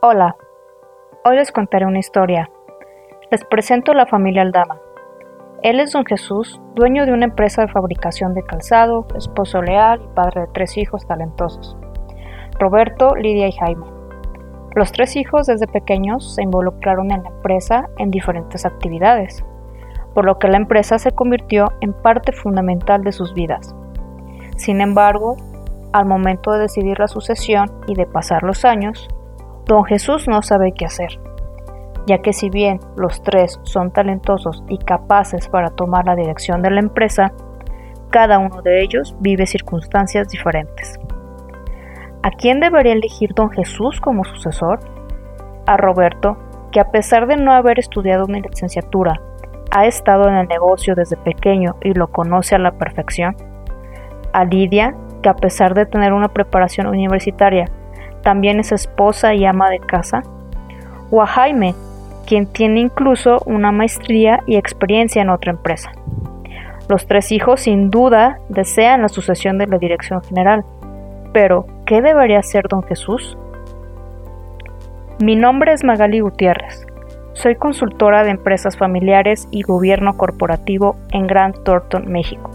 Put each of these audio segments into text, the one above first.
Hola, hoy les contaré una historia. Les presento a la familia Aldama. Él es don Jesús, dueño de una empresa de fabricación de calzado, esposo leal y padre de tres hijos talentosos. Roberto, Lidia y Jaime. Los tres hijos desde pequeños se involucraron en la empresa en diferentes actividades, por lo que la empresa se convirtió en parte fundamental de sus vidas. Sin embargo, al momento de decidir la sucesión y de pasar los años, don Jesús no sabe qué hacer, ya que si bien los tres son talentosos y capaces para tomar la dirección de la empresa, cada uno de ellos vive circunstancias diferentes. ¿A quién debería elegir don Jesús como sucesor? A Roberto, que a pesar de no haber estudiado una licenciatura, ha estado en el negocio desde pequeño y lo conoce a la perfección. A Lidia, que a pesar de tener una preparación universitaria, también es esposa y ama de casa, o a Jaime, quien tiene incluso una maestría y experiencia en otra empresa. Los tres hijos sin duda desean la sucesión de la dirección general, pero ¿qué debería hacer don Jesús? Mi nombre es Magali Gutiérrez. Soy consultora de empresas familiares y gobierno corporativo en Grand Thornton, México,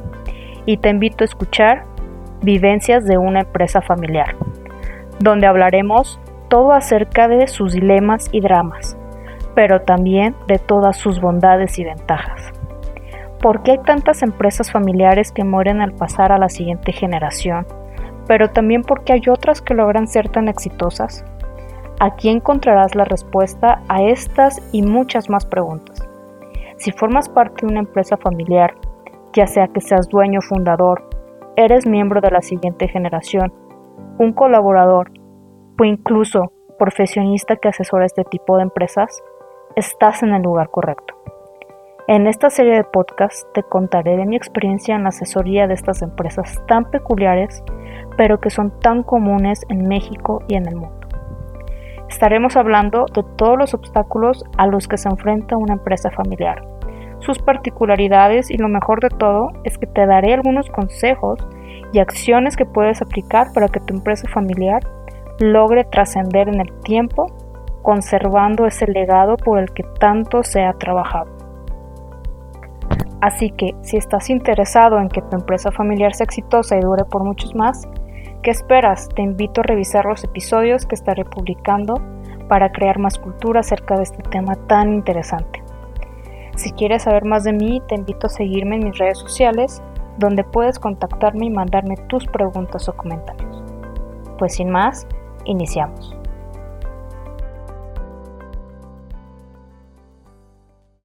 y te invito a escuchar Vivencias de una empresa familiar, donde hablaremos todo acerca de sus dilemas y dramas, pero también de todas sus bondades y ventajas. ¿Por qué hay tantas empresas familiares que mueren al pasar a la siguiente generación? Pero también porque hay otras que logran ser tan exitosas. Aquí encontrarás la respuesta a estas y muchas más preguntas. Si formas parte de una empresa familiar, ya sea que seas dueño o fundador, eres miembro de la siguiente generación, un colaborador o incluso profesionista que asesora este tipo de empresas, estás en el lugar correcto. En esta serie de podcasts te contaré de mi experiencia en la asesoría de estas empresas tan peculiares, pero que son tan comunes en México y en el mundo. Estaremos hablando de todos los obstáculos a los que se enfrenta una empresa familiar, sus particularidades y lo mejor de todo es que te daré algunos consejos y acciones que puedes aplicar para que tu empresa familiar logre trascender en el tiempo, conservando ese legado por el que tanto se ha trabajado. Así que si estás interesado en que tu empresa familiar sea exitosa y dure por muchos más, ¿qué esperas? Te invito a revisar los episodios que estaré publicando para crear más cultura acerca de este tema tan interesante. Si quieres saber más de mí, te invito a seguirme en mis redes sociales, donde puedes contactarme y mandarme tus preguntas o comentarios. Pues sin más, iniciamos.